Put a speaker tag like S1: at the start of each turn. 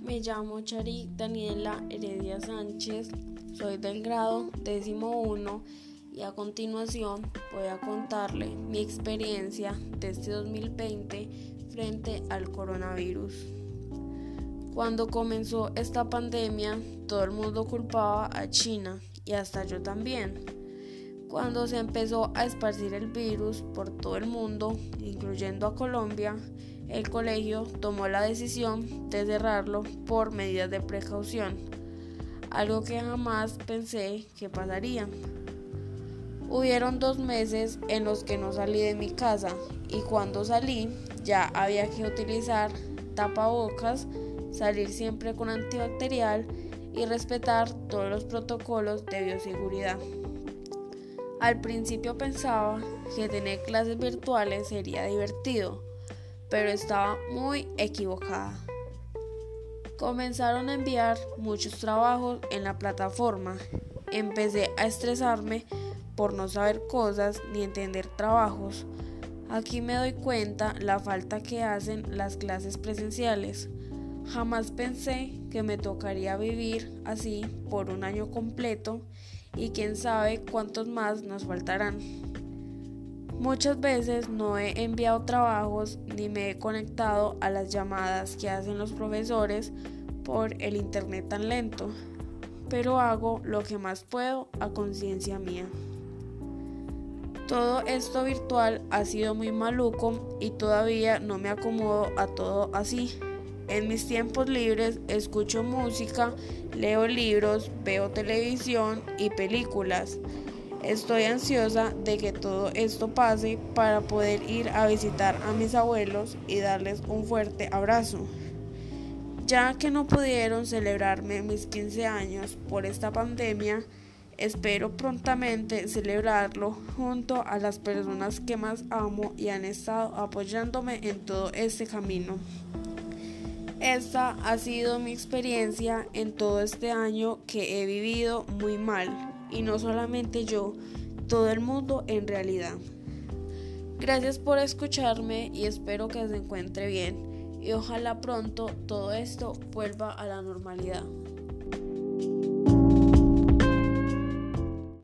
S1: Me llamo Chari Daniela Heredia Sánchez, soy del grado décimo uno y a continuación voy a contarle mi experiencia de este 2020 frente al coronavirus. Cuando comenzó esta pandemia, todo el mundo culpaba a China y hasta yo también. Cuando se empezó a esparcir el virus por todo el mundo, incluyendo a Colombia, el colegio tomó la decisión de cerrarlo por medidas de precaución, algo que jamás pensé que pasaría. Hubieron dos meses en los que no salí de mi casa y cuando salí ya había que utilizar tapabocas, salir siempre con antibacterial y respetar todos los protocolos de bioseguridad. Al principio pensaba que tener clases virtuales sería divertido, pero estaba muy equivocada. Comenzaron a enviar muchos trabajos en la plataforma. Empecé a estresarme por no saber cosas ni entender trabajos. Aquí me doy cuenta la falta que hacen las clases presenciales. Jamás pensé que me tocaría vivir así por un año completo y quién sabe cuántos más nos faltarán. Muchas veces no he enviado trabajos ni me he conectado a las llamadas que hacen los profesores por el internet tan lento, pero hago lo que más puedo a conciencia mía. Todo esto virtual ha sido muy maluco y todavía no me acomodo a todo así. En mis tiempos libres escucho música, leo libros, veo televisión y películas. Estoy ansiosa de que todo esto pase para poder ir a visitar a mis abuelos y darles un fuerte abrazo. Ya que no pudieron celebrarme mis 15 años por esta pandemia, espero prontamente celebrarlo junto a las personas que más amo y han estado apoyándome en todo este camino. Esta ha sido mi experiencia en todo este año que he vivido muy mal y no solamente yo, todo el mundo en realidad. Gracias por escucharme y espero que se encuentre bien y ojalá pronto todo esto vuelva a la normalidad.